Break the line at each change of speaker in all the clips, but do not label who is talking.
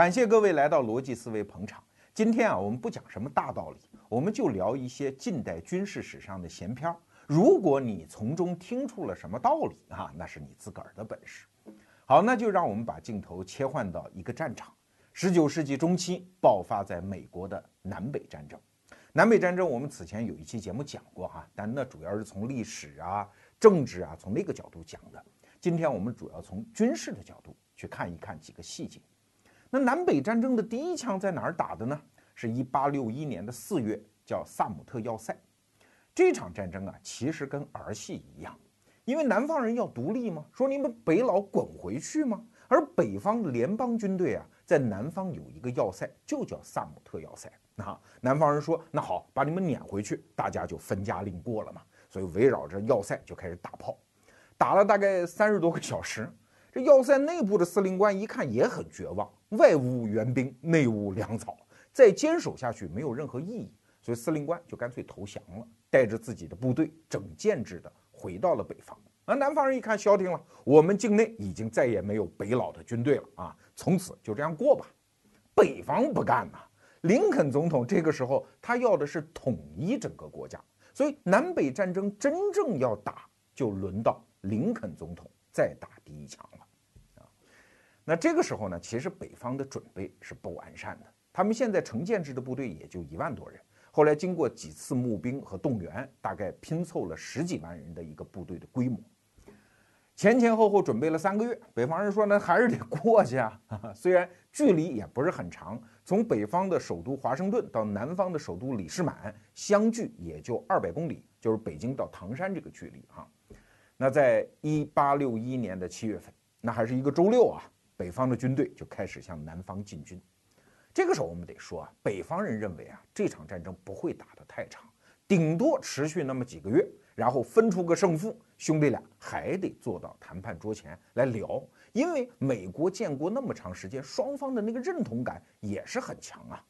感谢各位来到逻辑思维捧场。今天啊，我们不讲什么大道理，我们就聊一些近代军事史上的闲篇儿。如果你从中听出了什么道理啊，那是你自个儿的本事。好，那就让我们把镜头切换到一个战场。十九世纪中期爆发在美国的南北战争。南北战争我们此前有一期节目讲过哈，但那主要是从历史啊、政治啊从那个角度讲的。今天我们主要从军事的角度去看一看几个细节。那南北战争的第一枪在哪儿打的呢？是一八六一年的四月，叫萨姆特要塞。这场战争啊，其实跟儿戏一样，因为南方人要独立吗？说你们北佬滚回去吗？而北方联邦军队啊，在南方有一个要塞，就叫萨姆特要塞。那南方人说，那好，把你们撵回去，大家就分家另过了嘛。所以围绕着要塞就开始打炮。打了大概三十多个小时，这要塞内部的司令官一看也很绝望，外无援兵，内无粮草，再坚守下去没有任何意义，所以司令官就干脆投降了，带着自己的部队整建制的回到了北方。而南方人一看消停了，我们境内已经再也没有北佬的军队了啊，从此就这样过吧。北方不干呐，林肯总统这个时候他要的是统一整个国家，所以南北战争真正要打，就轮到。林肯总统再打第一枪了，那这个时候呢，其实北方的准备是不完善的。他们现在成建制的部队也就一万多人，后来经过几次募兵和动员，大概拼凑了十几万人的一个部队的规模。前前后后准备了三个月，北方人说呢，还是得过去啊。虽然距离也不是很长，从北方的首都华盛顿到南方的首都李士满，相距也就二百公里，就是北京到唐山这个距离啊。那在一八六一年的七月份，那还是一个周六啊，北方的军队就开始向南方进军。这个时候我们得说啊，北方人认为啊，这场战争不会打得太长，顶多持续那么几个月，然后分出个胜负，兄弟俩还得坐到谈判桌前来聊。因为美国建国那么长时间，双方的那个认同感也是很强啊。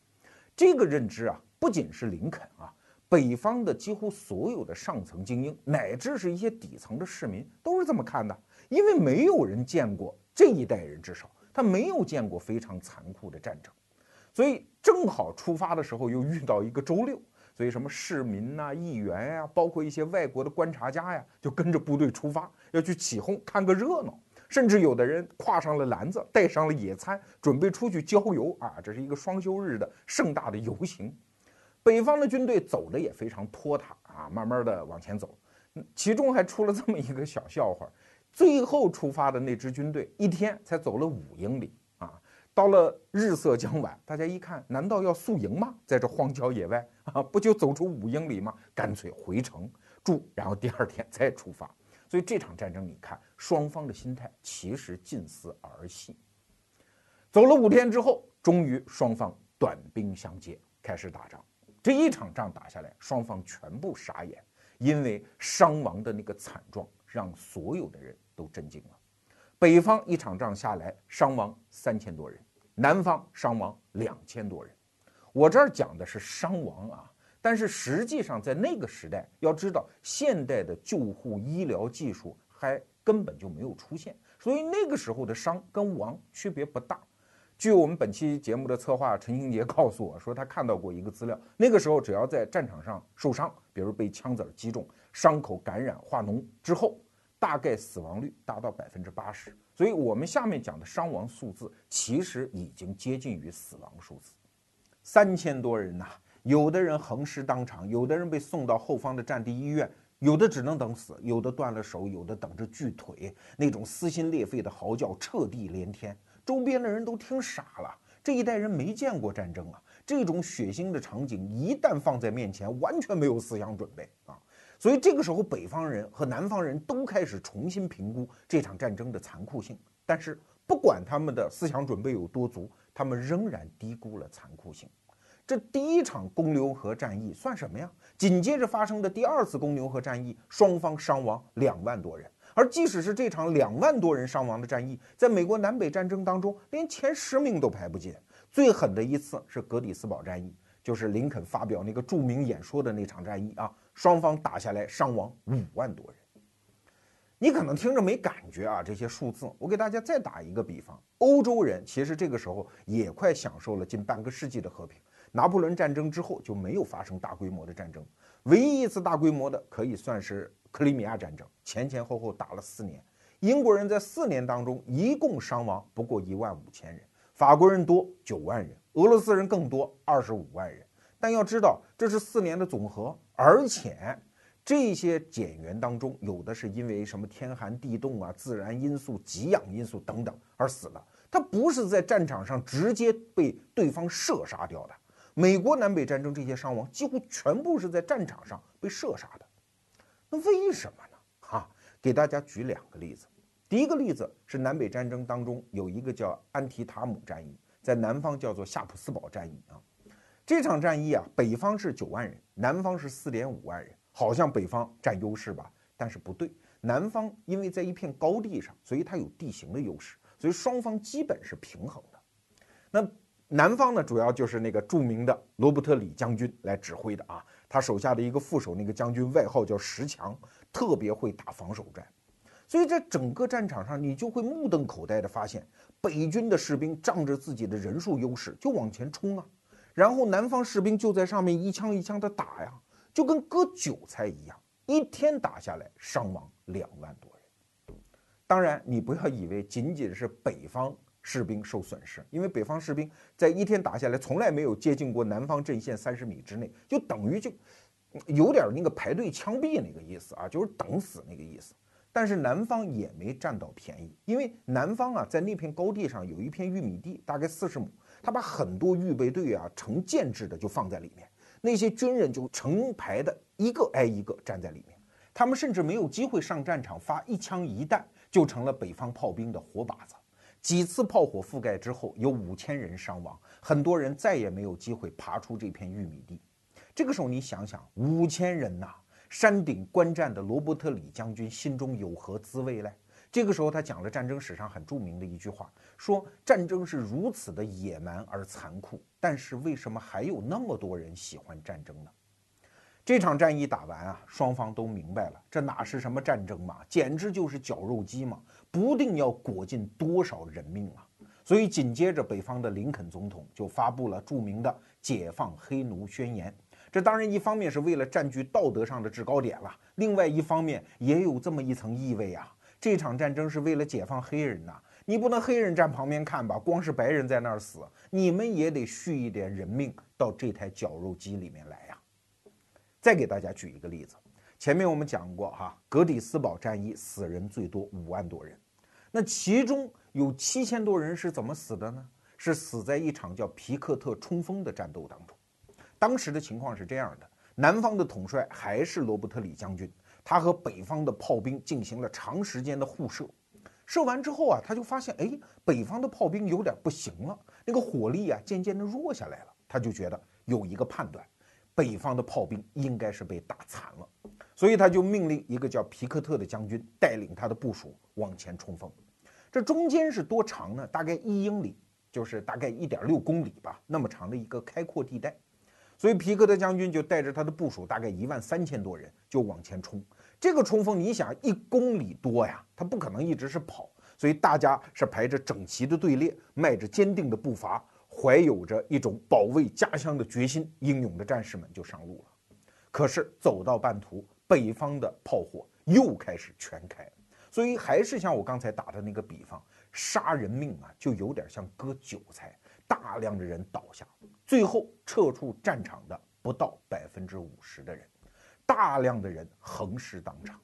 这个认知啊，不仅是林肯啊。北方的几乎所有的上层精英，乃至是一些底层的市民，都是这么看的。因为没有人见过这一代人，至少他没有见过非常残酷的战争，所以正好出发的时候又遇到一个周六，所以什么市民呐、议员呀，包括一些外国的观察家呀，就跟着部队出发，要去起哄看个热闹。甚至有的人挎上了篮子，带上了野餐，准备出去郊游啊！这是一个双休日的盛大的游行。北方的军队走的也非常拖沓啊，慢慢的往前走，其中还出了这么一个小笑话：最后出发的那支军队一天才走了五英里啊，到了日色将晚，大家一看，难道要宿营吗？在这荒郊野外 啊，不就走出五英里吗？干脆回城住，然后第二天再出发。所以这场战争，你看双方的心态其实近似儿戏。走了五天之后，终于双方短兵相接，开始打仗。这一场仗打下来，双方全部傻眼，因为伤亡的那个惨状让所有的人都震惊了。北方一场仗下来，伤亡三千多人，南方伤亡两千多人。我这儿讲的是伤亡啊，但是实际上在那个时代，要知道现代的救护医疗技术还根本就没有出现，所以那个时候的伤跟亡区别不大。据我们本期节目的策划陈兴杰告诉我说，他看到过一个资料，那个时候只要在战场上受伤，比如被枪子击中，伤口感染化脓之后，大概死亡率达到百分之八十。所以，我们下面讲的伤亡数字其实已经接近于死亡数字，三千多人呐，有的人横尸当场，有的人被送到后方的战地医院，有的只能等死，有的断了手，有的等着锯腿，那种撕心裂肺的嚎叫彻地连天。周边的人都听傻了，这一代人没见过战争啊！这种血腥的场景一旦放在面前，完全没有思想准备啊！所以这个时候，北方人和南方人都开始重新评估这场战争的残酷性。但是，不管他们的思想准备有多足，他们仍然低估了残酷性。这第一场公牛河战役算什么呀？紧接着发生的第二次公牛河战役，双方伤亡两万多人。而即使是这场两万多人伤亡的战役，在美国南北战争当中，连前十名都排不进。最狠的一次是格里斯堡战役，就是林肯发表那个著名演说的那场战役啊，双方打下来伤亡五万多人。你可能听着没感觉啊，这些数字，我给大家再打一个比方，欧洲人其实这个时候也快享受了近半个世纪的和平。拿破仑战争之后就没有发生大规模的战争，唯一一次大规模的可以算是克里米亚战争，前前后后打了四年。英国人在四年当中一共伤亡不过一万五千人，法国人多九万人，俄罗斯人更多二十五万人。但要知道，这是四年的总和，而且这些减员当中有的是因为什么天寒地冻啊、自然因素、给养因素等等而死的，他不是在战场上直接被对方射杀掉的。美国南北战争这些伤亡几乎全部是在战场上被射杀的，那为什么呢？哈，给大家举两个例子。第一个例子是南北战争当中有一个叫安提塔姆战役，在南方叫做夏普斯堡战役啊。这场战役啊，北方是九万人，南方是四点五万人，好像北方占优势吧？但是不对，南方因为在一片高地上，所以它有地形的优势，所以双方基本是平衡的。那。南方呢，主要就是那个著名的罗伯特李将军来指挥的啊，他手下的一个副手，那个将军外号叫石强，特别会打防守战，所以在整个战场上，你就会目瞪口呆的发现，北军的士兵仗着自己的人数优势就往前冲啊，然后南方士兵就在上面一枪一枪的打呀，就跟割韭菜一样，一天打下来伤亡两万多人。当然，你不要以为仅仅是北方。士兵受损失，因为北方士兵在一天打下来，从来没有接近过南方阵线三十米之内，就等于就有点那个排队枪毙那个意思啊，就是等死那个意思。但是南方也没占到便宜，因为南方啊，在那片高地上有一片玉米地，大概四十亩，他把很多预备队啊成建制的就放在里面，那些军人就成排的一个挨一个站在里面，他们甚至没有机会上战场发一枪一弹，就成了北方炮兵的活靶子。几次炮火覆盖之后，有五千人伤亡，很多人再也没有机会爬出这片玉米地。这个时候，你想想，五千人呐，山顶观战的罗伯特李将军心中有何滋味嘞？这个时候，他讲了战争史上很著名的一句话，说战争是如此的野蛮而残酷，但是为什么还有那么多人喜欢战争呢？这场战役打完啊，双方都明白了，这哪是什么战争嘛，简直就是绞肉机嘛，不定要裹进多少人命啊！所以紧接着，北方的林肯总统就发布了著名的解放黑奴宣言。这当然一方面是为了占据道德上的制高点了，另外一方面也有这么一层意味啊，这场战争是为了解放黑人呐，你不能黑人站旁边看吧，光是白人在那儿死，你们也得续一点人命到这台绞肉机里面来呀。再给大家举一个例子，前面我们讲过哈，格里斯堡战役死人最多五万多人，那其中有七千多人是怎么死的呢？是死在一场叫皮克特冲锋的战斗当中。当时的情况是这样的，南方的统帅还是罗伯特李将军，他和北方的炮兵进行了长时间的互射，射完之后啊，他就发现，哎，北方的炮兵有点不行了，那个火力啊渐渐的弱下来了，他就觉得有一个判断。北方的炮兵应该是被打残了，所以他就命令一个叫皮克特的将军带领他的部署往前冲锋。这中间是多长呢？大概一英里，就是大概一点六公里吧，那么长的一个开阔地带。所以皮克特将军就带着他的部署，大概一万三千多人就往前冲。这个冲锋，你想一公里多呀，他不可能一直是跑，所以大家是排着整齐的队列，迈着坚定的步伐。怀有着一种保卫家乡的决心，英勇的战士们就上路了。可是走到半途，北方的炮火又开始全开，所以还是像我刚才打的那个比方，杀人命啊，就有点像割韭菜，大量的人倒下，最后撤出战场的不到百分之五十的人，大量的人横尸当场。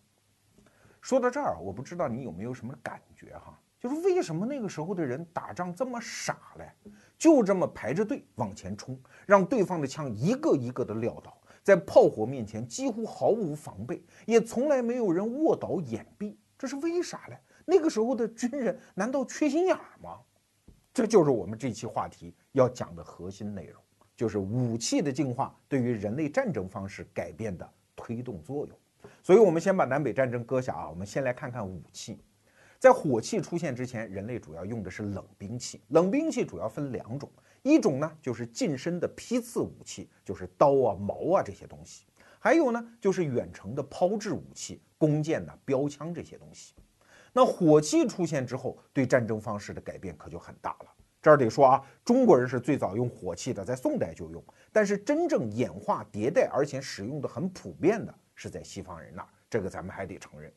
说到这儿，我不知道你有没有什么感觉哈？就是为什么那个时候的人打仗这么傻嘞？就这么排着队往前冲，让对方的枪一个一个的撂倒，在炮火面前几乎毫无防备，也从来没有人卧倒掩蔽，这是为啥嘞？那个时候的军人难道缺心眼儿吗？这就是我们这期话题要讲的核心内容，就是武器的进化对于人类战争方式改变的推动作用。所以，我们先把南北战争搁下啊，我们先来看看武器。在火器出现之前，人类主要用的是冷兵器。冷兵器主要分两种，一种呢就是近身的批次武器，就是刀啊、矛啊这些东西；还有呢就是远程的抛掷武器，弓箭呐、标枪这些东西。那火器出现之后，对战争方式的改变可就很大了。这儿得说啊，中国人是最早用火器的，在宋代就用。但是真正演化迭代，而且使用的很普遍的，是在西方人那儿，这个咱们还得承认。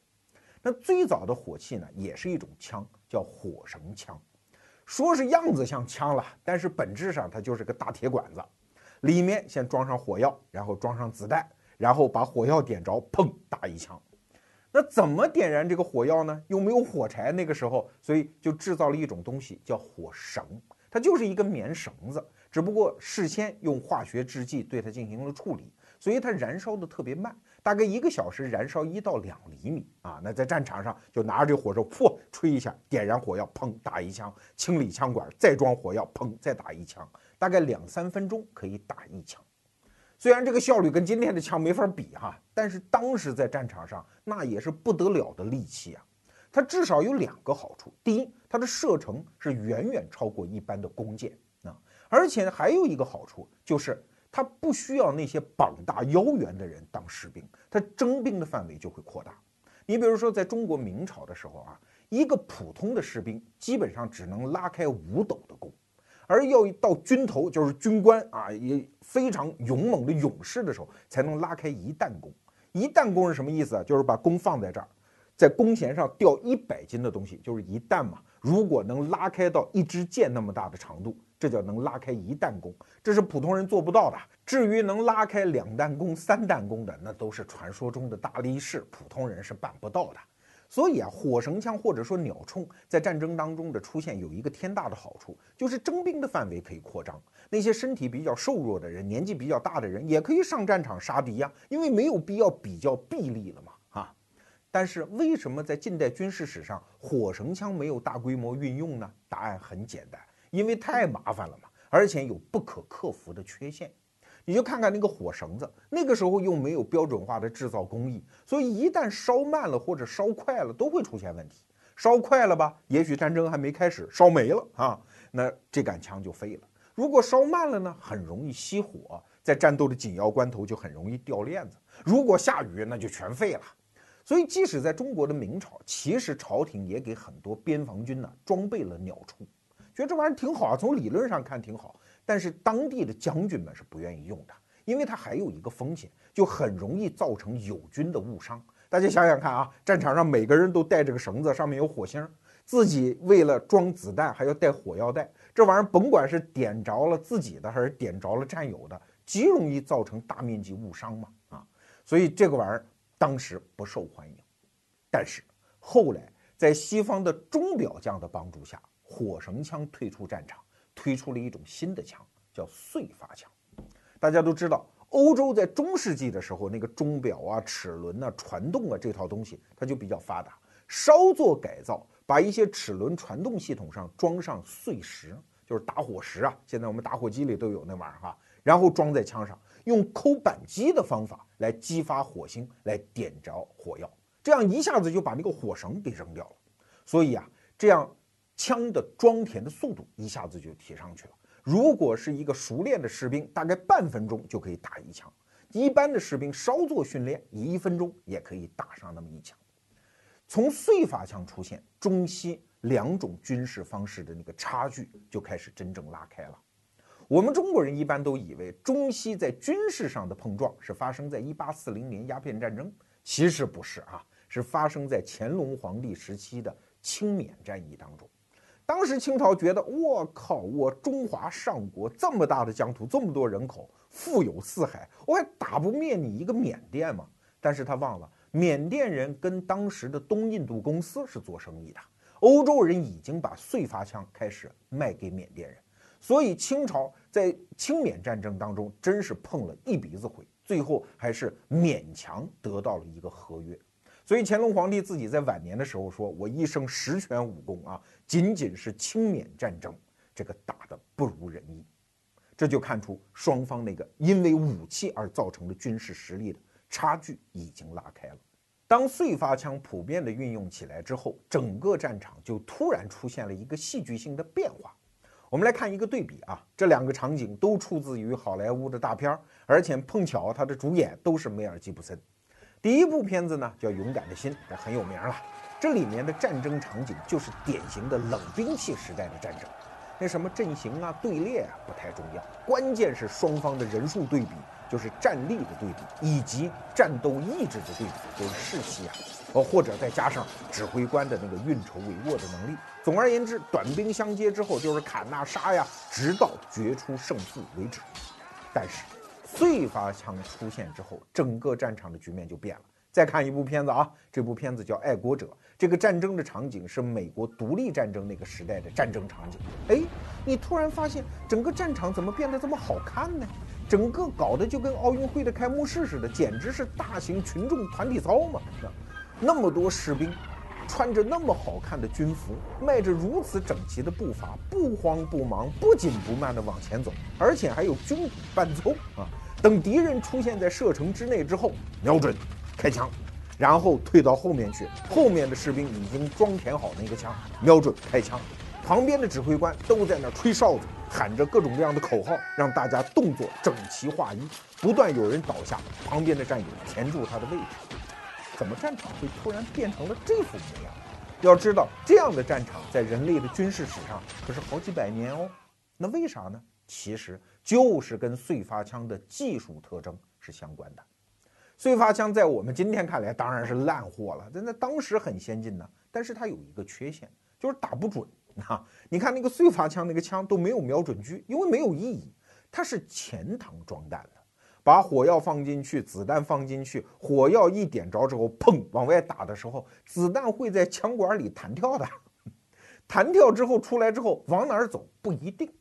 那最早的火器呢，也是一种枪，叫火绳枪。说是样子像枪了，但是本质上它就是个大铁管子，里面先装上火药，然后装上子弹，然后把火药点着，砰，打一枪。那怎么点燃这个火药呢？又没有火柴，那个时候，所以就制造了一种东西，叫火绳。它就是一根棉绳子，只不过事先用化学制剂对它进行了处理，所以它燃烧的特别慢，大概一个小时燃烧一到两厘米啊。那在战场上就拿着这火绳，噗，吹一下，点燃火药，砰，打一枪，清理枪管，再装火药，砰，再打一枪，大概两三分钟可以打一枪。虽然这个效率跟今天的枪没法比哈，但是当时在战场上那也是不得了的利器啊。它至少有两个好处：第一，它的射程是远远超过一般的弓箭啊；而且还有一个好处就是，它不需要那些膀大腰圆的人当士兵，它征兵的范围就会扩大。你比如说，在中国明朝的时候啊，一个普通的士兵基本上只能拉开五斗的弓。而要到军头，就是军官啊，也非常勇猛的勇士的时候，才能拉开一弹弓。一弹弓是什么意思啊？就是把弓放在这儿，在弓弦上吊一百斤的东西，就是一弹嘛。如果能拉开到一支箭那么大的长度，这叫能拉开一弹弓，这是普通人做不到的。至于能拉开两弹弓、三弹弓的，那都是传说中的大力士，普通人是办不到的。所以啊，火绳枪或者说鸟铳在战争当中的出现有一个天大的好处，就是征兵的范围可以扩张。那些身体比较瘦弱的人、年纪比较大的人也可以上战场杀敌呀，因为没有必要比较臂力了嘛，啊。但是为什么在近代军事史上火绳枪没有大规模运用呢？答案很简单，因为太麻烦了嘛，而且有不可克服的缺陷。你就看看那个火绳子，那个时候又没有标准化的制造工艺，所以一旦烧慢了或者烧快了，都会出现问题。烧快了吧，也许战争还没开始，烧没了啊，那这杆枪就废了。如果烧慢了呢，很容易熄火，在战斗的紧要关头就很容易掉链子。如果下雨，那就全废了。所以，即使在中国的明朝，其实朝廷也给很多边防军呢装备了鸟铳，觉得这玩意儿挺好啊，从理论上看挺好。但是当地的将军们是不愿意用的，因为它还有一个风险，就很容易造成友军的误伤。大家想想看啊，战场上每个人都带着个绳子，上面有火星，自己为了装子弹还要带火药袋，这玩意儿甭管是点着了自己的还是点着了战友的，极容易造成大面积误伤嘛啊！所以这个玩意儿当时不受欢迎。但是后来在西方的钟表匠的帮助下，火绳枪退出战场。推出了一种新的枪，叫燧发枪。大家都知道，欧洲在中世纪的时候，那个钟表啊、齿轮啊、传动啊这套东西，它就比较发达。稍作改造，把一些齿轮传动系统上装上碎石，就是打火石啊。现在我们打火机里都有那玩意儿哈，然后装在枪上，用扣扳机的方法来激发火星，来点着火药，这样一下子就把那个火绳给扔掉了。所以啊，这样。枪的装填的速度一下子就提上去了。如果是一个熟练的士兵，大概半分钟就可以打一枪；一般的士兵稍作训练，一分钟也可以打上那么一枪。从燧发枪出现，中西两种军事方式的那个差距就开始真正拉开了。我们中国人一般都以为中西在军事上的碰撞是发生在一八四零年鸦片战争，其实不是啊，是发生在乾隆皇帝时期的清缅战役当中。当时清朝觉得，我靠，我中华上国这么大的疆土，这么多人口，富有四海，我还打不灭你一个缅甸吗？但是他忘了，缅甸人跟当时的东印度公司是做生意的，欧洲人已经把燧发枪开始卖给缅甸人，所以清朝在清缅战争当中真是碰了一鼻子灰，最后还是勉强得到了一个合约。所以乾隆皇帝自己在晚年的时候说：“我一生十全武功啊，仅仅是清缅战争这个打得不如人意。”这就看出双方那个因为武器而造成的军事实力的差距已经拉开了。当燧发枪普遍的运用起来之后，整个战场就突然出现了一个戏剧性的变化。我们来看一个对比啊，这两个场景都出自于好莱坞的大片儿，而且碰巧它的主演都是梅尔吉布森。第一部片子呢叫《勇敢的心》，这很有名了。这里面的战争场景就是典型的冷兵器时代的战争，那什么阵型啊、队列啊不太重要，关键是双方的人数对比，就是战力的对比，以及战斗意志的对比，就是士气啊，哦，或者再加上指挥官的那个运筹帷幄的能力。总而言之，短兵相接之后就是砍呐杀呀，直到决出胜负为止。但是，碎发枪出现之后，整个战场的局面就变了。再看一部片子啊，这部片子叫《爱国者》。这个战争的场景是美国独立战争那个时代的战争场景。哎，你突然发现整个战场怎么变得这么好看呢？整个搞得就跟奥运会的开幕式似的，简直是大型群众团体操嘛！那么多士兵，穿着那么好看的军服，迈着如此整齐的步伐，不慌不忙、不紧不慢地往前走，而且还有军鼓伴奏啊！等敌人出现在射程之内之后，瞄准。开枪，然后退到后面去。后面的士兵已经装填好那个枪，瞄准开枪。旁边的指挥官都在那吹哨子，喊着各种各样的口号，让大家动作整齐划一。不断有人倒下，旁边的战友填住他的位置。怎么战场会突然变成了这副模样？要知道，这样的战场在人类的军事史上可是好几百年哦。那为啥呢？其实就是跟碎发枪的技术特征是相关的。碎发枪在我们今天看来当然是烂货了，但在当时很先进呢。但是它有一个缺陷，就是打不准啊！你看那个碎发枪，那个枪都没有瞄准具，因为没有意义。它是前膛装弹的，把火药放进去，子弹放进去，火药一点着之后，砰，往外打的时候，子弹会在枪管里弹跳的。弹跳之后出来之后往哪儿走不一定。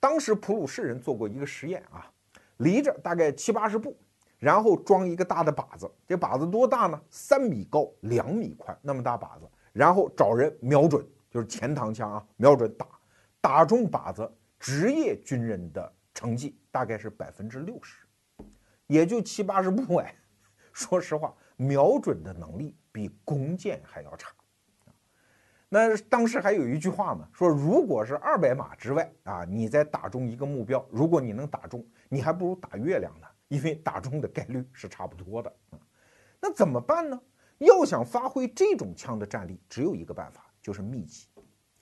当时普鲁士人做过一个实验啊，离着大概七八十步。然后装一个大的靶子，这靶子多大呢？三米高，两米宽，那么大靶子。然后找人瞄准，就是前膛枪啊，瞄准打，打中靶子，职业军人的成绩大概是百分之六十，也就七八十步哎。说实话，瞄准的能力比弓箭还要差。那当时还有一句话嘛，说如果是二百码之外啊，你再打中一个目标，如果你能打中，你还不如打月亮呢。因为打中的概率是差不多的啊，那怎么办呢？要想发挥这种枪的战力，只有一个办法，就是密集，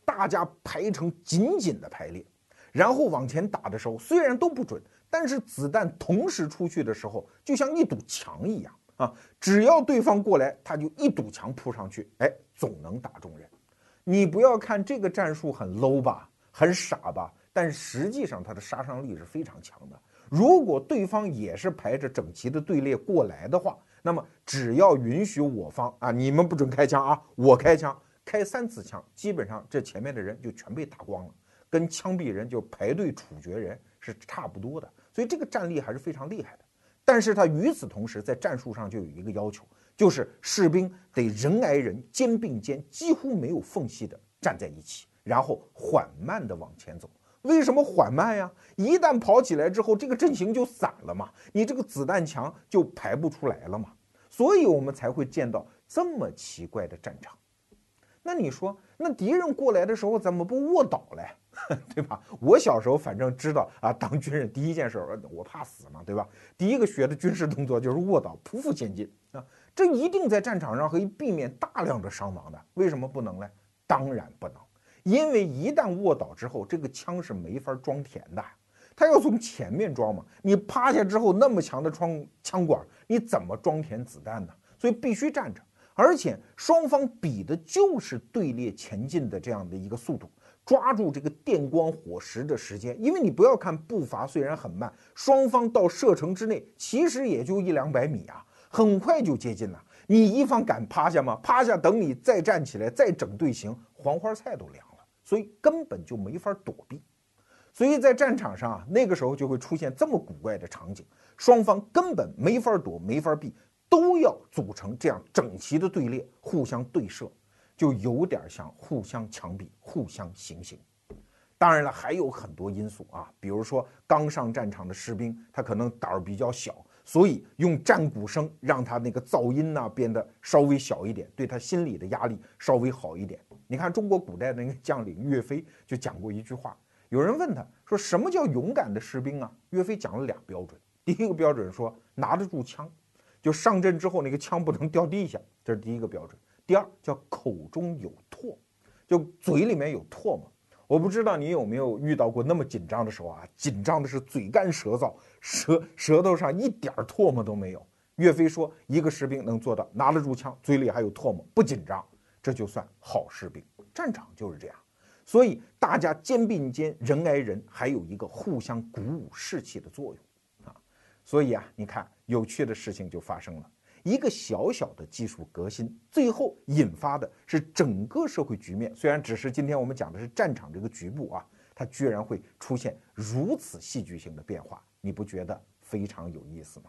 大家排成紧紧的排列，然后往前打的时候，虽然都不准，但是子弹同时出去的时候，就像一堵墙一样啊，只要对方过来，他就一堵墙扑上去，哎，总能打中人。你不要看这个战术很 low 吧，很傻吧，但实际上它的杀伤力是非常强的。如果对方也是排着整齐的队列过来的话，那么只要允许我方啊，你们不准开枪啊，我开枪，开三次枪，基本上这前面的人就全被打光了，跟枪毙人就排队处决人是差不多的。所以这个战力还是非常厉害的。但是他与此同时，在战术上就有一个要求，就是士兵得人挨人，肩并肩，几乎没有缝隙的站在一起，然后缓慢地往前走。为什么缓慢呀？一旦跑起来之后，这个阵型就散了嘛，你这个子弹墙就排不出来了嘛，所以我们才会见到这么奇怪的战场。那你说，那敌人过来的时候怎么不卧倒嘞？对吧？我小时候反正知道啊，当军人第一件事，我怕死嘛，对吧？第一个学的军事动作就是卧倒，匍匐前进啊，这一定在战场上可以避免大量的伤亡的。为什么不能呢？当然不能。因为一旦卧倒之后，这个枪是没法装填的，它要从前面装嘛。你趴下之后，那么强的窗枪管，你怎么装填子弹呢？所以必须站着，而且双方比的就是队列前进的这样的一个速度，抓住这个电光火石的时间。因为你不要看步伐虽然很慢，双方到射程之内其实也就一两百米啊，很快就接近了。你一方敢趴下吗？趴下，等你再站起来，再整队形，黄花菜都凉。所以根本就没法躲避，所以在战场上啊，那个时候就会出现这么古怪的场景，双方根本没法躲，没法避，都要组成这样整齐的队列，互相对射，就有点像互相枪毙、互相行刑。当然了，还有很多因素啊，比如说刚上战场的士兵，他可能胆儿比较小，所以用战鼓声让他那个噪音呢变得稍微小一点，对他心理的压力稍微好一点。你看中国古代的那个将领岳飞就讲过一句话，有人问他说什么叫勇敢的士兵啊？岳飞讲了俩标准，第一个标准说拿得住枪，就上阵之后那个枪不能掉地下，这是第一个标准。第二叫口中有唾，就嘴里面有唾沫。我不知道你有没有遇到过那么紧张的时候啊，紧张的是嘴干舌燥，舌舌头上一点唾沫都没有。岳飞说，一个士兵能做到拿得住枪，嘴里还有唾沫，不紧张，这就算好士兵。战场就是这样，所以大家肩并肩，人挨人，还有一个互相鼓舞士气的作用啊。所以啊，你看，有趣的事情就发生了。一个小小的技术革新，最后引发的是整个社会局面。虽然只是今天我们讲的是战场这个局部啊，它居然会出现如此戏剧性的变化，你不觉得非常有意思吗？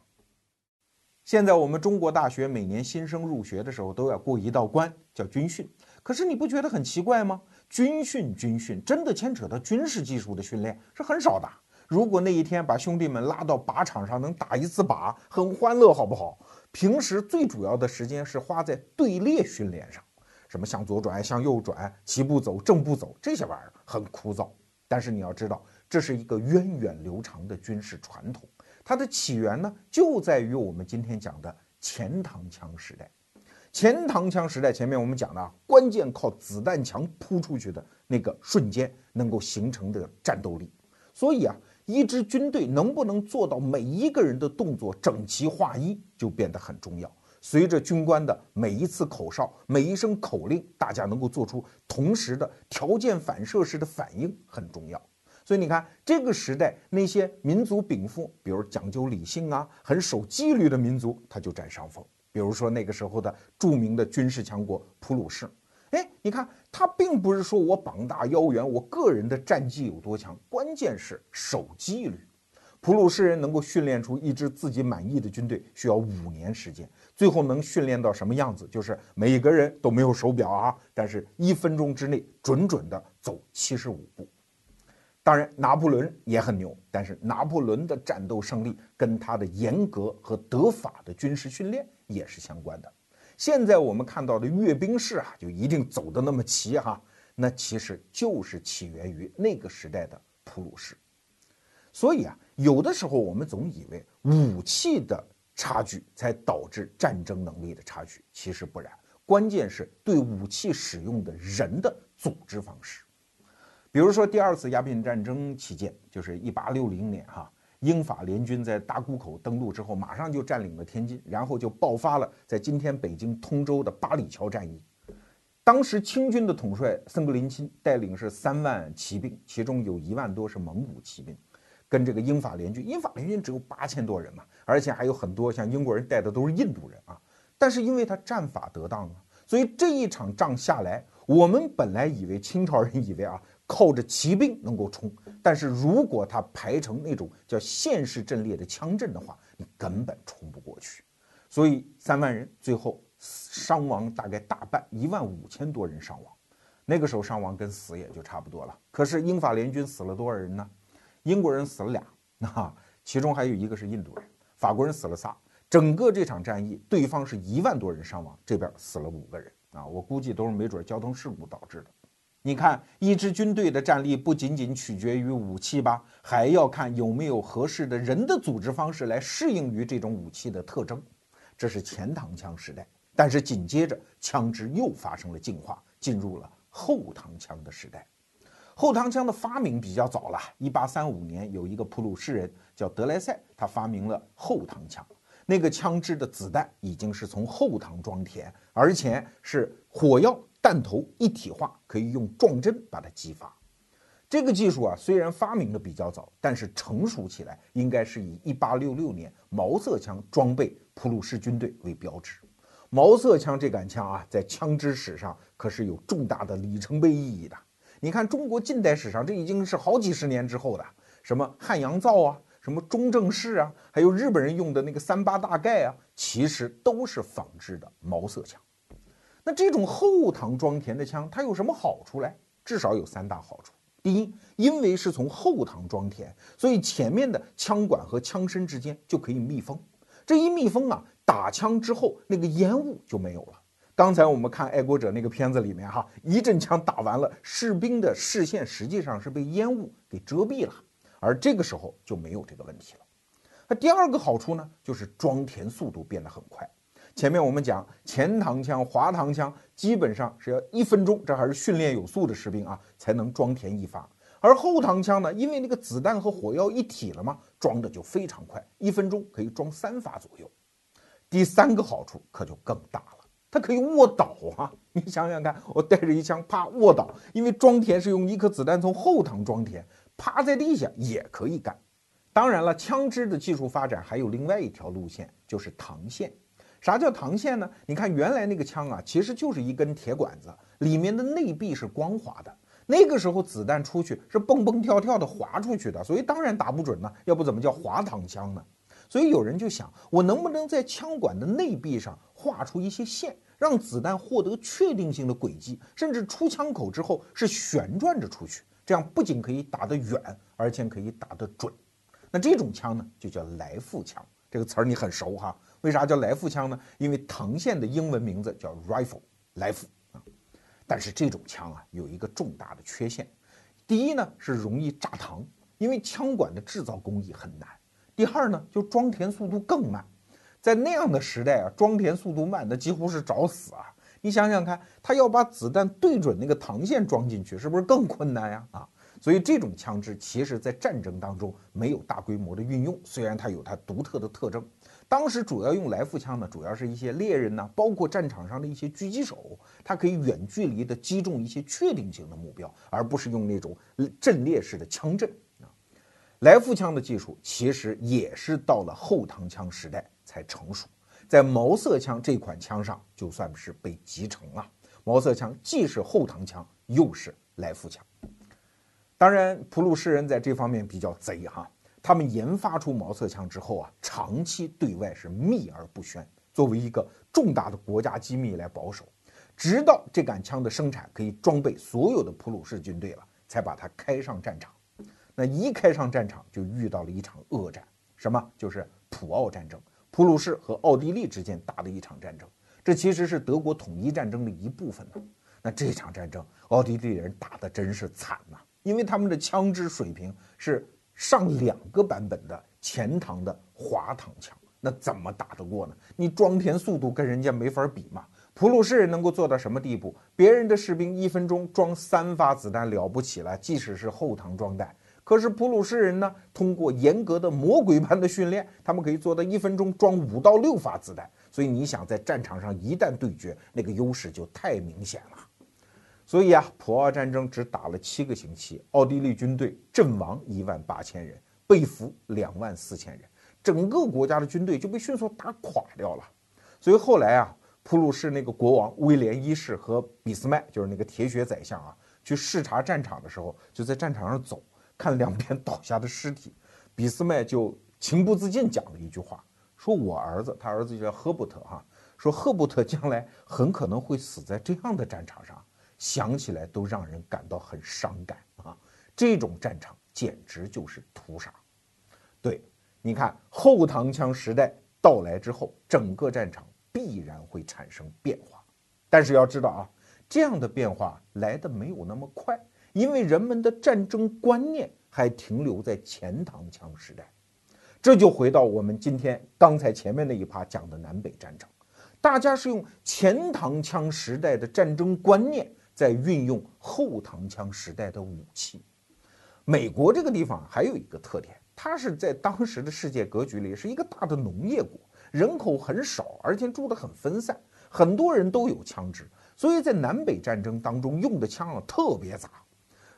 现在我们中国大学每年新生入学的时候都要过一道关，叫军训。可是你不觉得很奇怪吗？军训，军训真的牵扯到军事技术的训练是很少的。如果那一天把兄弟们拉到靶场上能打一次靶，很欢乐，好不好？平时最主要的时间是花在队列训练上，什么向左转、向右转、齐步走、正步走这些玩意儿很枯燥。但是你要知道，这是一个源远流长的军事传统，它的起源呢就在于我们今天讲的钱塘枪时代。钱塘枪时代前面我们讲了，关键靠子弹墙扑出去的那个瞬间能够形成的战斗力。所以啊。一支军队能不能做到每一个人的动作整齐划一，就变得很重要。随着军官的每一次口哨、每一声口令，大家能够做出同时的条件反射式的反应，很重要。所以你看，这个时代那些民族禀赋，比如讲究理性啊、很守纪律的民族，他就占上风。比如说那个时候的著名的军事强国普鲁士。哎，你看，他并不是说我膀大腰圆，我个人的战绩有多强，关键是守纪律。普鲁士人能够训练出一支自己满意的军队，需要五年时间。最后能训练到什么样子？就是每个人都没有手表啊，但是一分钟之内准准的走七十五步。当然，拿破仑也很牛，但是拿破仑的战斗胜利跟他的严格和德法的军事训练也是相关的。现在我们看到的阅兵式啊，就一定走的那么齐哈，那其实就是起源于那个时代的普鲁士。所以啊，有的时候我们总以为武器的差距才导致战争能力的差距，其实不然，关键是对武器使用的人的组织方式。比如说第二次鸦片战争期间，就是一八六零年哈。英法联军在大沽口登陆之后，马上就占领了天津，然后就爆发了在今天北京通州的八里桥战役。当时清军的统帅森格林钦带领是三万骑兵，其中有一万多是蒙古骑兵，跟这个英法联军。英法联军只有八千多人嘛，而且还有很多像英国人带的都是印度人啊。但是因为他战法得当啊，所以这一场仗下来，我们本来以为清朝人以为啊。靠着骑兵能够冲，但是如果他排成那种叫线式阵列的枪阵的话，你根本冲不过去。所以三万人最后伤亡大概大半，一万五千多人伤亡。那个时候伤亡跟死也就差不多了。可是英法联军死了多少人呢？英国人死了俩，那其中还有一个是印度人。法国人死了仨。整个这场战役，对方是一万多人伤亡，这边死了五个人啊！我估计都是没准交通事故导致的。你看，一支军队的战力不仅仅取决于武器吧，还要看有没有合适的人的组织方式来适应于这种武器的特征。这是前膛枪时代，但是紧接着枪支又发生了进化，进入了后膛枪的时代。后膛枪的发明比较早了，一八三五年有一个普鲁士人叫德莱塞，他发明了后膛枪。那个枪支的子弹已经是从后膛装填，而且是火药。弹头一体化，可以用撞针把它激发。这个技术啊，虽然发明的比较早，但是成熟起来应该是以1866年毛瑟枪装备普鲁士军队为标志。毛瑟枪这杆枪啊，在枪支史上可是有重大的里程碑意义的。你看，中国近代史上，这已经是好几十年之后的，什么汉阳造啊，什么中正式啊，还有日本人用的那个三八大盖啊，其实都是仿制的毛瑟枪。那这种后膛装填的枪，它有什么好处嘞？至少有三大好处。第一，因为是从后膛装填，所以前面的枪管和枪身之间就可以密封。这一密封啊，打枪之后那个烟雾就没有了。刚才我们看爱国者那个片子里面哈，一阵枪打完了，士兵的视线实际上是被烟雾给遮蔽了，而这个时候就没有这个问题了。那第二个好处呢，就是装填速度变得很快。前面我们讲前膛枪、滑膛枪，基本上是要一分钟，这还是训练有素的士兵啊，才能装填一发。而后膛枪呢，因为那个子弹和火药一体了嘛，装的就非常快，一分钟可以装三发左右。第三个好处可就更大了，它可以卧倒啊！你想想看，我带着一枪啪卧倒，因为装填是用一颗子弹从后膛装填，趴在地下也可以干。当然了，枪支的技术发展还有另外一条路线，就是膛线。啥叫膛线呢？你看原来那个枪啊，其实就是一根铁管子，里面的内壁是光滑的。那个时候子弹出去是蹦蹦跳跳的滑出去的，所以当然打不准呢。要不怎么叫滑膛枪呢？所以有人就想，我能不能在枪管的内壁上画出一些线，让子弹获得确定性的轨迹，甚至出枪口之后是旋转着出去，这样不仅可以打得远，而且可以打得准。那这种枪呢，就叫来复枪。这个词儿你很熟哈？为啥叫来复枪呢？因为膛线的英文名字叫 rifle，来复啊。但是这种枪啊，有一个重大的缺陷。第一呢，是容易炸膛，因为枪管的制造工艺很难。第二呢，就装填速度更慢。在那样的时代啊，装填速度慢，那几乎是找死啊！你想想看，他要把子弹对准那个膛线装进去，是不是更困难呀？啊！所以这种枪支其实，在战争当中没有大规模的运用，虽然它有它独特的特征。当时主要用来复枪呢，主要是一些猎人呢，包括战场上的一些狙击手，它可以远距离的击中一些确定性的目标，而不是用那种阵列式的枪阵啊。来复枪的技术其实也是到了后膛枪时代才成熟，在毛瑟枪这款枪上就算是被集成了。毛瑟枪既是后膛枪，又是来复枪。当然，普鲁士人在这方面比较贼哈。他们研发出毛瑟枪之后啊，长期对外是秘而不宣，作为一个重大的国家机密来保守。直到这杆枪的生产可以装备所有的普鲁士军队了，才把它开上战场。那一开上战场，就遇到了一场恶战，什么？就是普奥战争，普鲁士和奥地利之间打的一场战争。这其实是德国统一战争的一部分呢。那这场战争，奥地利人打的真是惨呐。因为他们的枪支水平是上两个版本的前膛的滑膛枪，那怎么打得过呢？你装填速度跟人家没法比嘛。普鲁士人能够做到什么地步？别人的士兵一分钟装三发子弹了不起了，即使是后膛装弹。可是普鲁士人呢，通过严格的魔鬼般的训练，他们可以做到一分钟装五到六发子弹。所以你想在战场上一旦对决，那个优势就太明显了。所以啊，普奥战争只打了七个星期，奥地利军队阵亡一万八千人，被俘两万四千人，整个国家的军队就被迅速打垮掉了。所以后来啊，普鲁士那个国王威廉一世和俾斯麦，就是那个铁血宰相啊，去视察战场的时候，就在战场上走，看两边倒下的尸体，俾斯麦就情不自禁讲了一句话，说我儿子，他儿子叫赫伯特哈，说赫伯特将来很可能会死在这样的战场上。想起来都让人感到很伤感啊！这种战场简直就是屠杀。对，你看后唐枪时代到来之后，整个战场必然会产生变化。但是要知道啊，这样的变化来的没有那么快，因为人们的战争观念还停留在前唐枪时代。这就回到我们今天刚才前面那一趴讲的南北战争，大家是用前唐枪时代的战争观念。在运用后膛枪时代的武器，美国这个地方还有一个特点，它是在当时的世界格局里是一个大的农业国，人口很少，而且住得很分散，很多人都有枪支，所以在南北战争当中用的枪啊特别杂，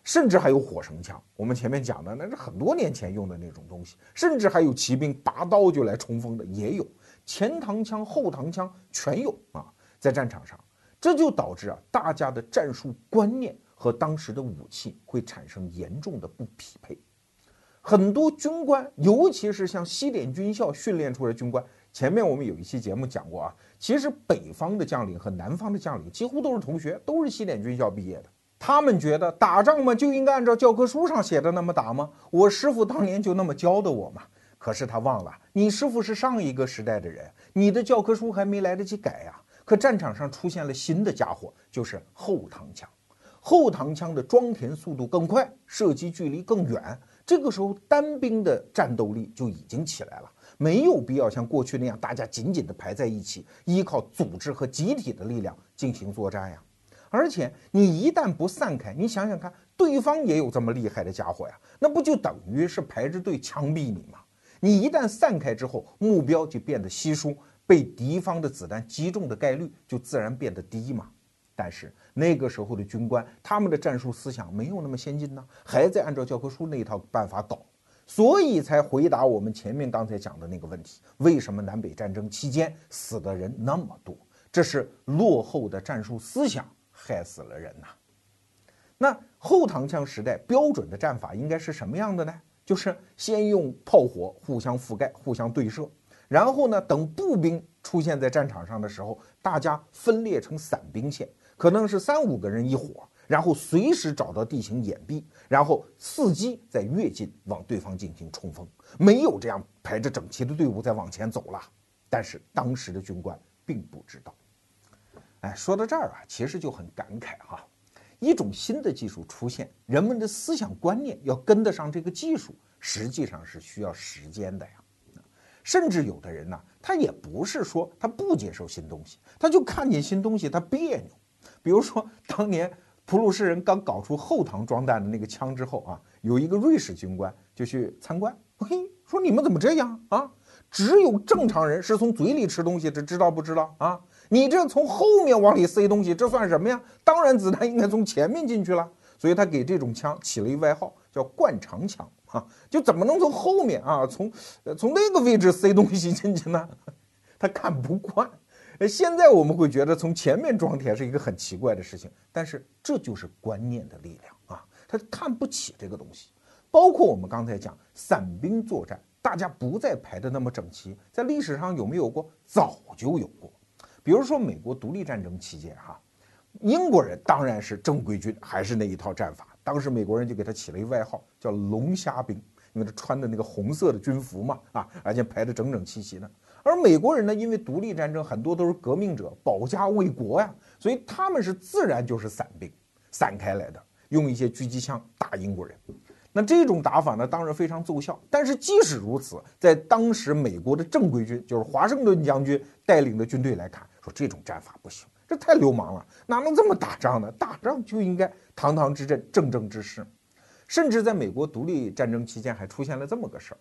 甚至还有火绳枪。我们前面讲的那是很多年前用的那种东西，甚至还有骑兵拔刀就来冲锋的也有，前膛枪、后膛枪全有啊，在战场上。这就导致啊，大家的战术观念和当时的武器会产生严重的不匹配。很多军官，尤其是像西点军校训练出来的军官，前面我们有一期节目讲过啊，其实北方的将领和南方的将领几乎都是同学，都是西点军校毕业的。他们觉得打仗嘛，就应该按照教科书上写的那么打吗？我师傅当年就那么教的我嘛。可是他忘了，你师傅是上一个时代的人，你的教科书还没来得及改呀。可战场上出现了新的家伙，就是后膛枪。后膛枪的装填速度更快，射击距离更远，这个时候单兵的战斗力就已经起来了，没有必要像过去那样大家紧紧的排在一起，依靠组织和集体的力量进行作战呀。而且你一旦不散开，你想想看，对方也有这么厉害的家伙呀，那不就等于是排着队枪毙你吗？你一旦散开之后，目标就变得稀疏，被敌方的子弹击中的概率就自然变得低嘛。但是那个时候的军官，他们的战术思想没有那么先进呢，还在按照教科书那一套办法搞，所以才回答我们前面刚才讲的那个问题：为什么南北战争期间死的人那么多？这是落后的战术思想。害死了人呐！那后唐枪时代标准的战法应该是什么样的呢？就是先用炮火互相覆盖、互相对射，然后呢，等步兵出现在战场上的时候，大家分裂成散兵线，可能是三五个人一伙，然后随时找到地形掩蔽，然后伺机再跃进往对方进行冲锋。没有这样排着整齐的队伍再往前走了。但是当时的军官并不知道。哎，说到这儿啊，其实就很感慨哈。一种新的技术出现，人们的思想观念要跟得上这个技术，实际上是需要时间的呀。甚至有的人呢，他也不是说他不接受新东西，他就看见新东西他别扭。比如说，当年普鲁士人刚搞出后膛装弹的那个枪之后啊，有一个瑞士军官就去参观，嘿，说你们怎么这样啊？只有正常人是从嘴里吃东西，这知道不知道啊？你这从后面往里塞东西，这算什么呀？当然，子弹应该从前面进去了。所以他给这种枪起了一个外号，叫“灌肠枪”啊，就怎么能从后面啊，从从那个位置塞东西进去呢？他看不惯。现在我们会觉得从前面装填是一个很奇怪的事情，但是这就是观念的力量啊，他看不起这个东西。包括我们刚才讲散兵作战，大家不再排的那么整齐，在历史上有没有过？早就有过。比如说美国独立战争期间，哈，英国人当然是正规军，还是那一套战法。当时美国人就给他起了一外号，叫“龙虾兵”，因为他穿的那个红色的军服嘛，啊，而且排得整整齐齐的。而美国人呢，因为独立战争很多都是革命者，保家卫国呀，所以他们是自然就是散兵，散开来的，用一些狙击枪打英国人。那这种打法呢，当然非常奏效。但是即使如此，在当时美国的正规军，就是华盛顿将军带领的军队来看，说这种战法不行，这太流氓了，哪能这么打仗呢？打仗就应该堂堂之阵，正正之事。甚至在美国独立战争期间，还出现了这么个事儿：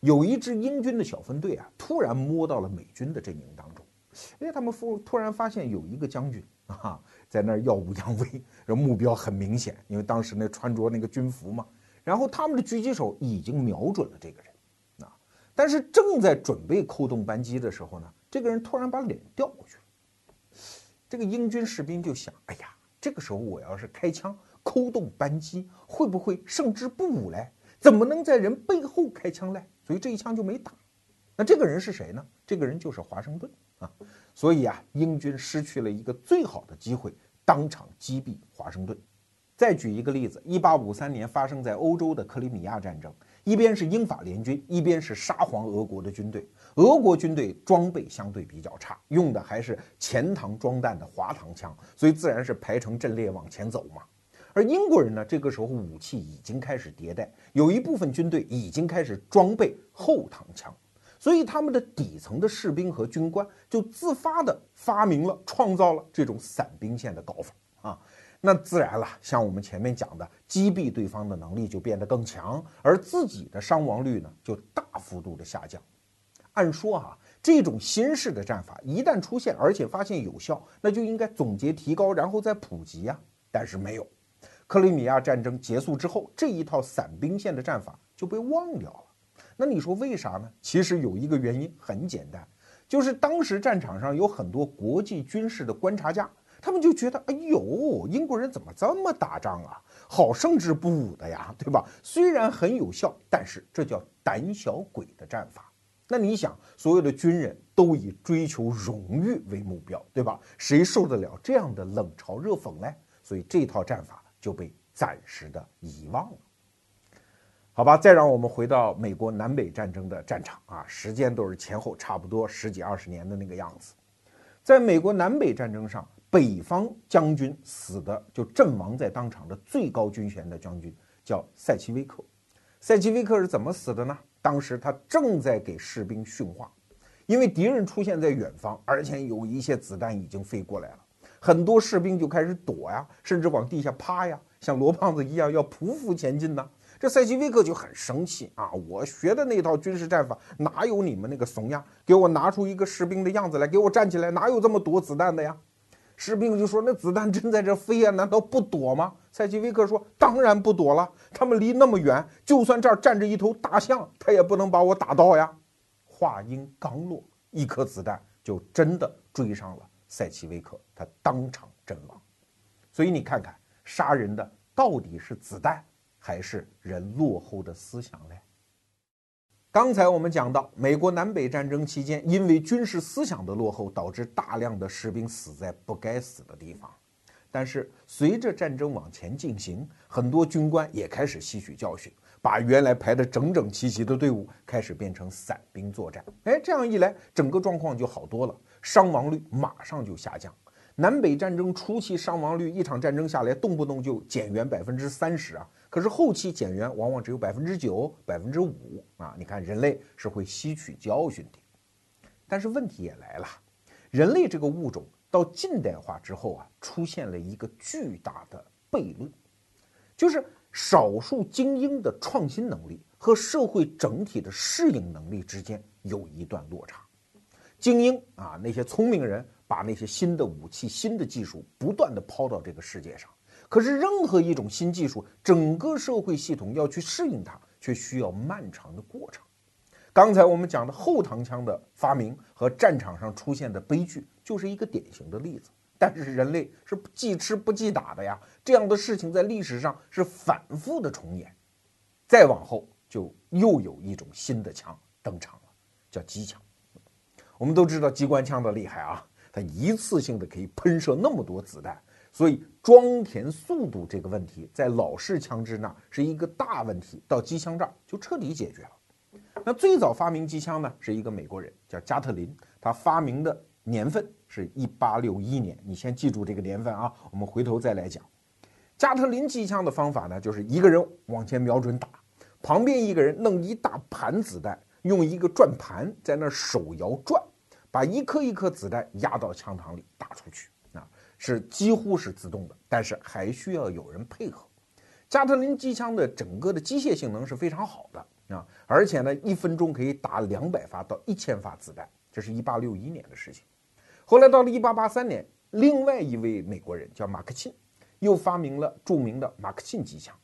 有一支英军的小分队啊，突然摸到了美军的阵营当中。哎，他们突突然发现有一个将军 啊，在那儿耀武扬威，这目标很明显，因为当时那穿着那个军服嘛。然后他们的狙击手已经瞄准了这个人，啊，但是正在准备扣动扳机的时候呢，这个人突然把脸调过去了。这个英军士兵就想：哎呀，这个时候我要是开枪扣动扳机，会不会胜之不武嘞？怎么能在人背后开枪嘞？所以这一枪就没打。那这个人是谁呢？这个人就是华盛顿啊。所以啊，英军失去了一个最好的机会，当场击毙华盛顿。再举一个例子，一八五三年发生在欧洲的克里米亚战争，一边是英法联军，一边是沙皇俄国的军队。俄国军队装备相对比较差，用的还是前膛装弹的滑膛枪，所以自然是排成阵列往前走嘛。而英国人呢，这个时候武器已经开始迭代，有一部分军队已经开始装备后膛枪，所以他们的底层的士兵和军官就自发的发明了、创造了这种散兵线的搞法啊。那自然了，像我们前面讲的，击毙对方的能力就变得更强，而自己的伤亡率呢就大幅度的下降。按说啊，这种新式的战法一旦出现，而且发现有效，那就应该总结提高，然后再普及呀。但是没有，克里米亚战争结束之后，这一套散兵线的战法就被忘掉了。那你说为啥呢？其实有一个原因很简单，就是当时战场上有很多国际军事的观察家。他们就觉得，哎呦，英国人怎么这么打仗啊？好胜之不武的呀，对吧？虽然很有效，但是这叫胆小鬼的战法。那你想，所有的军人都以追求荣誉为目标，对吧？谁受得了这样的冷嘲热讽呢？所以这套战法就被暂时的遗忘了。好吧，再让我们回到美国南北战争的战场啊，时间都是前后差不多十几二十年的那个样子，在美国南北战争上。北方将军死的就阵亡在当场的最高军衔的将军叫塞奇威克，塞奇威克是怎么死的呢？当时他正在给士兵训话，因为敌人出现在远方，而且有一些子弹已经飞过来了，很多士兵就开始躲呀，甚至往地下趴呀，像罗胖子一样要匍匐前进呢。这塞奇威克就很生气啊！我学的那套军事战法哪有你们那个怂样？给我拿出一个士兵的样子来，给我站起来！哪有这么躲子弹的呀？士兵就说：“那子弹真在这飞呀，难道不躲吗？”塞奇威克说：“当然不躲了，他们离那么远，就算这儿站着一头大象，他也不能把我打到呀。”话音刚落，一颗子弹就真的追上了塞奇威克，他当场阵亡。所以你看看，杀人的到底是子弹，还是人落后的思想嘞？刚才我们讲到，美国南北战争期间，因为军事思想的落后，导致大量的士兵死在不该死的地方。但是随着战争往前进行，很多军官也开始吸取教训，把原来排得整整齐齐的队伍开始变成散兵作战。哎，这样一来，整个状况就好多了，伤亡率马上就下降。南北战争初期伤亡率一场战争下来，动不动就减员百分之三十啊。可是后期减员往往只有百分之九、百分之五啊！你看人类是会吸取教训的，但是问题也来了，人类这个物种到近代化之后啊，出现了一个巨大的悖论，就是少数精英的创新能力和社会整体的适应能力之间有一段落差。精英啊，那些聪明人把那些新的武器、新的技术不断的抛到这个世界上。可是，任何一种新技术，整个社会系统要去适应它，却需要漫长的过程。刚才我们讲的后膛枪的发明和战场上出现的悲剧，就是一个典型的例子。但是，人类是记吃不记打的呀，这样的事情在历史上是反复的重演。再往后，就又有一种新的枪登场了，叫机枪。我们都知道机关枪的厉害啊，它一次性的可以喷射那么多子弹。所以装填速度这个问题，在老式枪支那是一个大问题，到机枪这儿就彻底解决了。那最早发明机枪呢，是一个美国人叫加特林，他发明的年份是一八六一年。你先记住这个年份啊，我们回头再来讲。加特林机枪的方法呢，就是一个人往前瞄准打，旁边一个人弄一大盘子弹，用一个转盘在那手摇转，把一颗一颗子弹压到枪膛里打出去啊。是几乎是自动的，但是还需要有人配合。加特林机枪的整个的机械性能是非常好的啊，而且呢，一分钟可以打两百发到一千发子弹，这是一八六一年的事情。后来到了一八八三年，另外一位美国人叫马克沁，又发明了著名的马克沁机枪。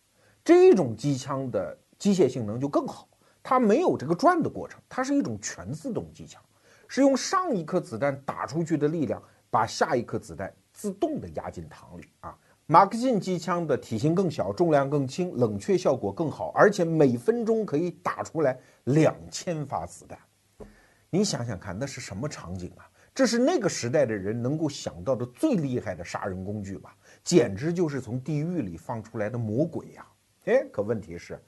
这种机枪的机械性能就更好，它没有这个转的过程，它是一种全自动机枪，是用上一颗子弹打出去的力量把下一颗子弹。自动的压进膛里啊！马克沁机枪的体型更小，重量更轻，冷却效果更好，而且每分钟可以打出来两千发子弹。你想想看，那是什么场景啊？这是那个时代的人能够想到的最厉害的杀人工具吧？简直就是从地狱里放出来的魔鬼呀！哎，可问题是，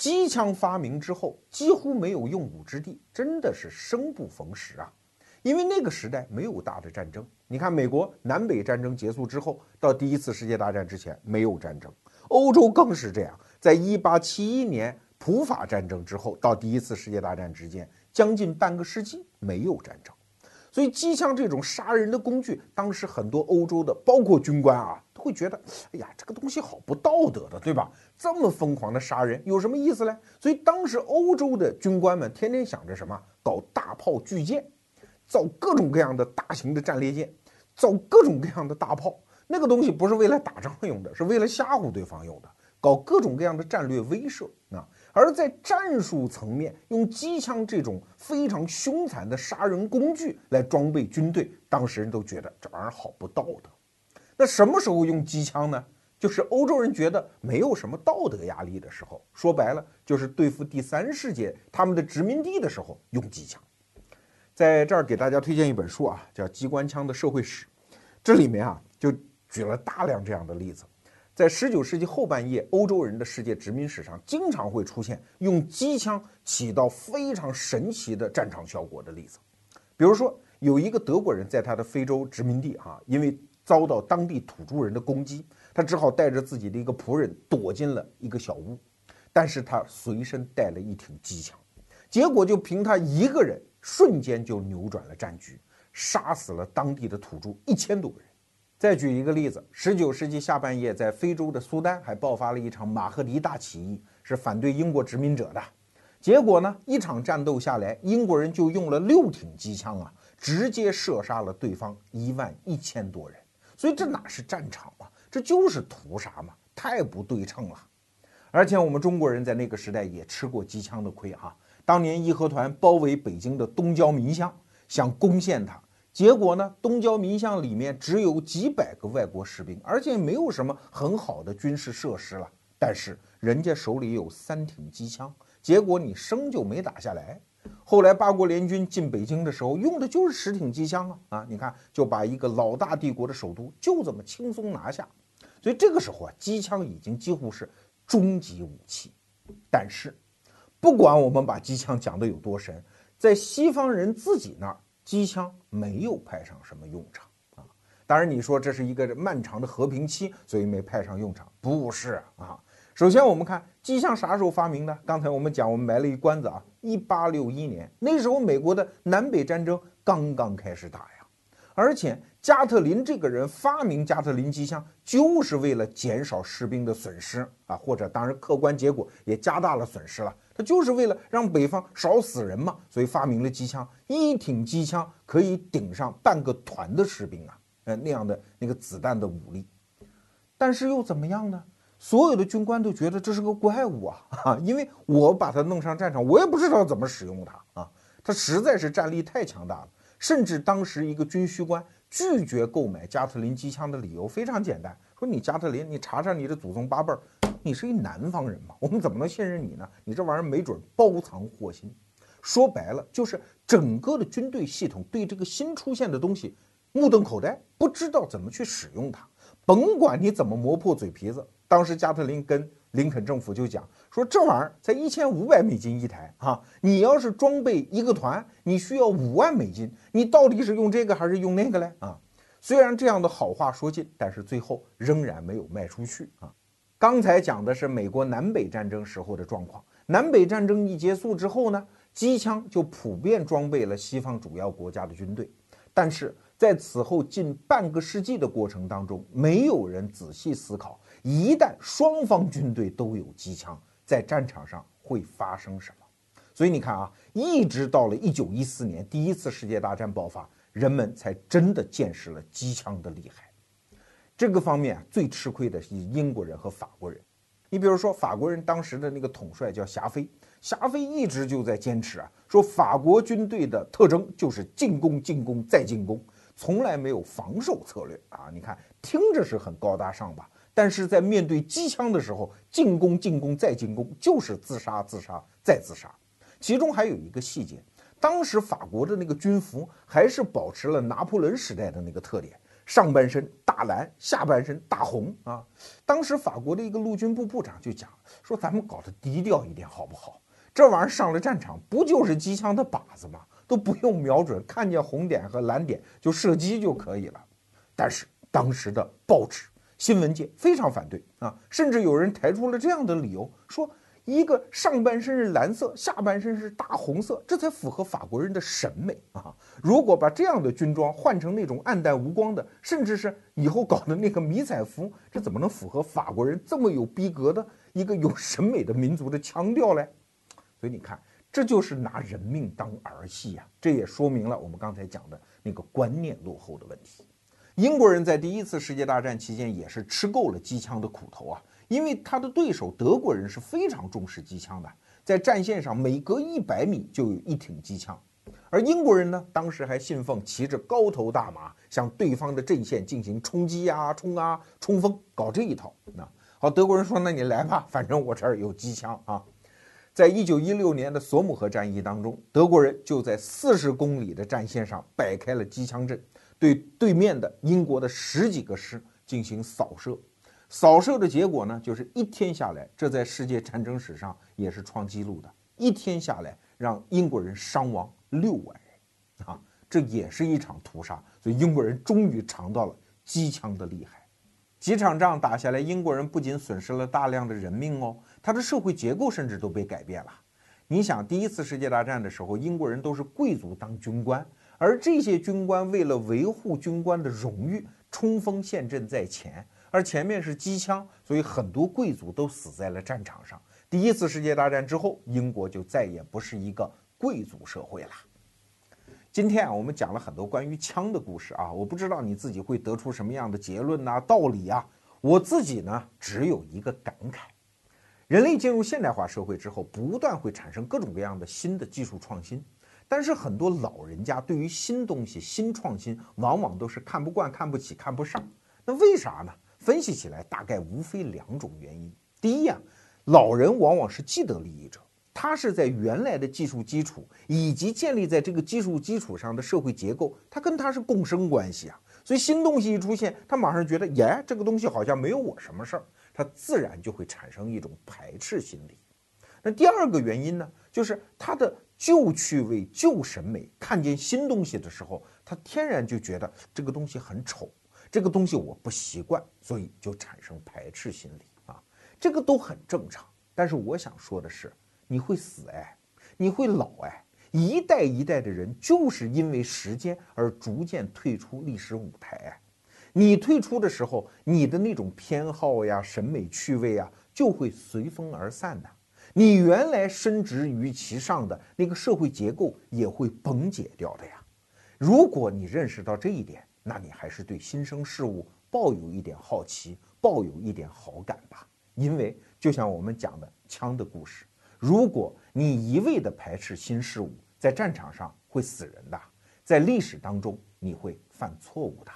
机枪发明之后几乎没有用武之地，真的是生不逢时啊！因为那个时代没有大的战争，你看美国南北战争结束之后，到第一次世界大战之前没有战争，欧洲更是这样。在一八七一年普法战争之后，到第一次世界大战之间，将近半个世纪没有战争，所以机枪这种杀人的工具，当时很多欧洲的，包括军官啊，都会觉得，哎呀，这个东西好不道德的，对吧？这么疯狂的杀人有什么意思嘞？所以当时欧洲的军官们天天想着什么，搞大炮巨舰。造各种各样的大型的战列舰，造各种各样的大炮，那个东西不是为了打仗用的，是为了吓唬对方用的，搞各种各样的战略威慑啊。而在战术层面，用机枪这种非常凶残的杀人工具来装备军队，当时人都觉得这玩意儿好不道德。那什么时候用机枪呢？就是欧洲人觉得没有什么道德压力的时候，说白了就是对付第三世界他们的殖民地的时候用机枪。在这儿给大家推荐一本书啊，叫《机关枪的社会史》，这里面啊就举了大量这样的例子，在十九世纪后半叶，欧洲人的世界殖民史上，经常会出现用机枪起到非常神奇的战场效果的例子。比如说，有一个德国人在他的非洲殖民地啊，因为遭到当地土著人的攻击，他只好带着自己的一个仆人躲进了一个小屋。但是他随身带了一挺机枪，结果就凭他一个人，瞬间就扭转了战局，杀死了当地的土著一千多个人。再举一个例子，十九世纪下半叶，在非洲的苏丹还爆发了一场马赫迪大起义，是反对英国殖民者的。结果呢，一场战斗下来，英国人就用了六挺机枪啊，直接射杀了对方一万一千多人。所以这哪是战场啊，这就是屠杀嘛，太不对称了。而且我们中国人在那个时代也吃过机枪的亏哈。当年义和团包围北京的东郊民巷，想攻陷它。结果呢？东郊民巷里面只有几百个外国士兵，而且没有什么很好的军事设施了。但是人家手里有三挺机枪，结果你生就没打下来。后来八国联军进北京的时候，用的就是十挺机枪啊！啊，你看就把一个老大帝国的首都就这么轻松拿下。所以这个时候啊，机枪已经几乎是终极武器。但是，不管我们把机枪讲的有多神，在西方人自己那儿。机枪没有派上什么用场啊！当然，你说这是一个漫长的和平期，所以没派上用场，不是啊。首先，我们看机枪啥时候发明的？刚才我们讲，我们埋了一关子啊，一八六一年，那时候美国的南北战争刚刚开始打呀，而且加特林这个人发明加特林机枪，就是为了减少士兵的损失啊，或者当然客观结果也加大了损失了。他就是为了让北方少死人嘛，所以发明了机枪。一挺机枪可以顶上半个团的士兵啊，呃，那样的那个子弹的武力。但是又怎么样呢？所有的军官都觉得这是个怪物啊，啊，因为我把它弄上战场，我也不知道怎么使用它啊，它实在是战力太强大了。甚至当时一个军需官拒绝购买加特林机枪的理由非常简单，说你加特林，你查查你的祖宗八辈儿。你是一南方人嘛？我们怎么能信任你呢？你这玩意儿没准包藏祸心。说白了，就是整个的军队系统对这个新出现的东西目瞪口呆，不知道怎么去使用它。甭管你怎么磨破嘴皮子，当时加特林跟林肯政府就讲说，这玩意儿才一千五百美金一台啊！你要是装备一个团，你需要五万美金，你到底是用这个还是用那个嘞？啊！虽然这样的好话说尽，但是最后仍然没有卖出去啊。刚才讲的是美国南北战争时候的状况。南北战争一结束之后呢，机枪就普遍装备了西方主要国家的军队。但是在此后近半个世纪的过程当中，没有人仔细思考，一旦双方军队都有机枪，在战场上会发生什么。所以你看啊，一直到了一九一四年第一次世界大战爆发，人们才真的见识了机枪的厉害。这个方面最吃亏的是英国人和法国人。你比如说，法国人当时的那个统帅叫霞飞，霞飞一直就在坚持啊，说法国军队的特征就是进攻、进攻再进攻，从来没有防守策略啊。你看，听着是很高大上吧？但是在面对机枪的时候，进攻、进攻再进攻，就是自杀、自杀再自杀。其中还有一个细节，当时法国的那个军服还是保持了拿破仑时代的那个特点。上半身大蓝，下半身大红啊！当时法国的一个陆军部部长就讲说：“咱们搞得低调一点好不好？这玩意儿上了战场不就是机枪的靶子吗？都不用瞄准，看见红点和蓝点就射击就可以了。”但是当时的报纸、新闻界非常反对啊，甚至有人抬出了这样的理由说。一个上半身是蓝色，下半身是大红色，这才符合法国人的审美啊！如果把这样的军装换成那种暗淡无光的，甚至是以后搞的那个迷彩服，这怎么能符合法国人这么有逼格的一个有审美的民族的腔调嘞？所以你看，这就是拿人命当儿戏呀！这也说明了我们刚才讲的那个观念落后的问题。英国人在第一次世界大战期间也是吃够了机枪的苦头啊！因为他的对手德国人是非常重视机枪的，在战线上每隔一百米就有一挺机枪，而英国人呢，当时还信奉骑着高头大马向对方的阵线进行冲击呀、冲啊、冲锋，搞这一套。那好，德国人说：“那你来吧，反正我这儿有机枪啊。”在一九一六年的索姆河战役当中，德国人就在四十公里的战线上摆开了机枪阵，对对面的英国的十几个师进行扫射。扫射的结果呢，就是一天下来，这在世界战争史上也是创纪录的。一天下来，让英国人伤亡六万人，啊，这也是一场屠杀。所以英国人终于尝到了机枪的厉害。几场仗打下来，英国人不仅损失了大量的人命哦，他的社会结构甚至都被改变了。你想，第一次世界大战的时候，英国人都是贵族当军官，而这些军官为了维护军官的荣誉，冲锋陷阵在前，而前面是机枪，所以很多贵族都死在了战场上。第一次世界大战之后，英国就再也不是一个贵族社会了。今天啊，我们讲了很多关于枪的故事啊，我不知道你自己会得出什么样的结论呐、道理啊。我自己呢，只有一个感慨：人类进入现代化社会之后，不断会产生各种各样的新的技术创新，但是很多老人家对于新东西、新创新，往往都是看不惯、看不起、看不上。那为啥呢？分析起来，大概无非两种原因。第一呀，老人往往是既得利益者。他是在原来的技术基础以及建立在这个技术基础上的社会结构，他跟他是共生关系啊，所以新东西一出现，他马上觉得，耶，这个东西好像没有我什么事儿，他自然就会产生一种排斥心理。那第二个原因呢，就是他的旧趣味、旧审美，看见新东西的时候，他天然就觉得这个东西很丑，这个东西我不习惯，所以就产生排斥心理啊，这个都很正常。但是我想说的是。你会死哎，你会老哎，一代一代的人就是因为时间而逐渐退出历史舞台哎。你退出的时候，你的那种偏好呀、审美趣味啊，就会随风而散的。你原来深植于其上的那个社会结构也会崩解掉的呀。如果你认识到这一点，那你还是对新生事物抱有一点好奇，抱有一点好感吧。因为就像我们讲的枪的故事。如果你一味的排斥新事物，在战场上会死人的，在历史当中你会犯错误的。